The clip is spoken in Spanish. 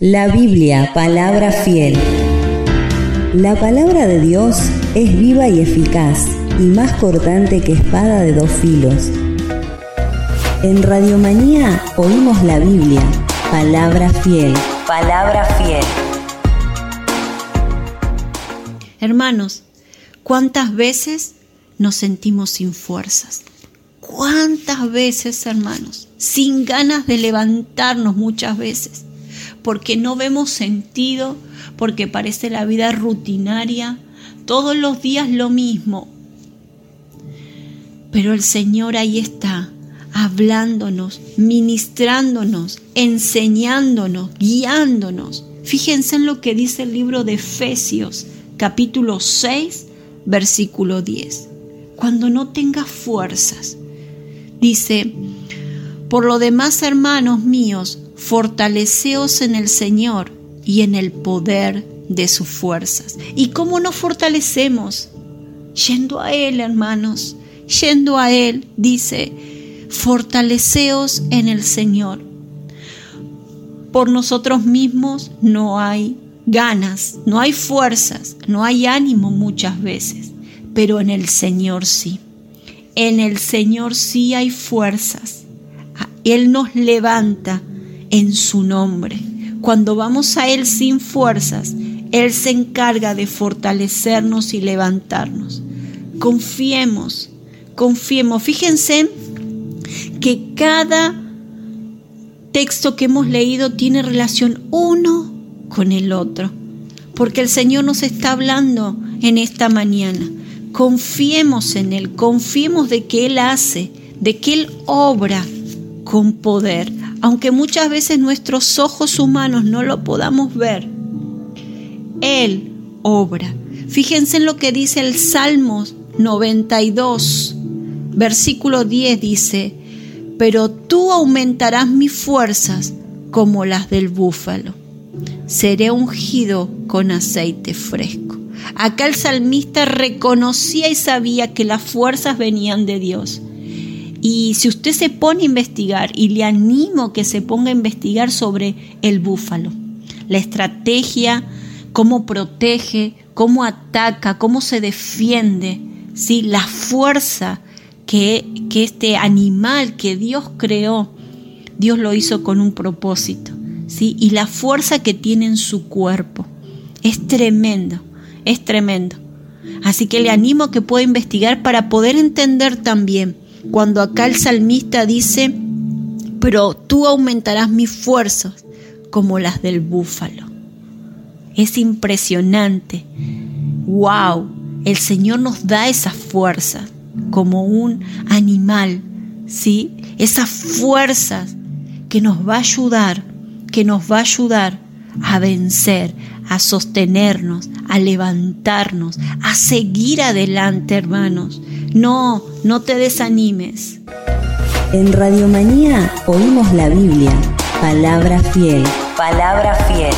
La Biblia, palabra fiel. La palabra de Dios es viva y eficaz y más cortante que espada de dos filos. En Radiomanía oímos la Biblia, palabra fiel. Palabra fiel. Hermanos, ¿cuántas veces nos sentimos sin fuerzas? ¿Cuántas veces, hermanos? Sin ganas de levantarnos muchas veces porque no vemos sentido, porque parece la vida rutinaria, todos los días lo mismo. Pero el Señor ahí está, hablándonos, ministrándonos, enseñándonos, guiándonos. Fíjense en lo que dice el libro de Efesios, capítulo 6, versículo 10. Cuando no tengas fuerzas, dice, por lo demás, hermanos míos, fortaleceos en el Señor y en el poder de sus fuerzas. ¿Y cómo nos fortalecemos? Yendo a Él, hermanos, yendo a Él, dice, fortaleceos en el Señor. Por nosotros mismos no hay ganas, no hay fuerzas, no hay ánimo muchas veces, pero en el Señor sí. En el Señor sí hay fuerzas. Él nos levanta en su nombre. Cuando vamos a Él sin fuerzas, Él se encarga de fortalecernos y levantarnos. Confiemos, confiemos. Fíjense que cada texto que hemos leído tiene relación uno con el otro, porque el Señor nos está hablando en esta mañana. Confiemos en Él, confiemos de que Él hace, de que Él obra con poder aunque muchas veces nuestros ojos humanos no lo podamos ver, Él obra. Fíjense en lo que dice el Salmos 92, versículo 10 dice, pero tú aumentarás mis fuerzas como las del búfalo. Seré ungido con aceite fresco. Acá el salmista reconocía y sabía que las fuerzas venían de Dios y si usted se pone a investigar, y le animo que se ponga a investigar sobre el búfalo, la estrategia, cómo protege, cómo ataca, cómo se defiende, ¿sí? la fuerza que, que este animal que Dios creó, Dios lo hizo con un propósito, ¿sí? y la fuerza que tiene en su cuerpo. Es tremendo, es tremendo. Así que le animo a que pueda investigar para poder entender también cuando acá el salmista dice, pero tú aumentarás mis fuerzas como las del búfalo. Es impresionante. ¡Wow! El Señor nos da esa fuerza como un animal, ¿sí? Esas fuerzas que nos va a ayudar, que nos va a ayudar a vencer, a sostenernos, a levantarnos, a seguir adelante, hermanos. No, no te desanimes. En Radiomanía oímos la Biblia, palabra fiel. Palabra fiel.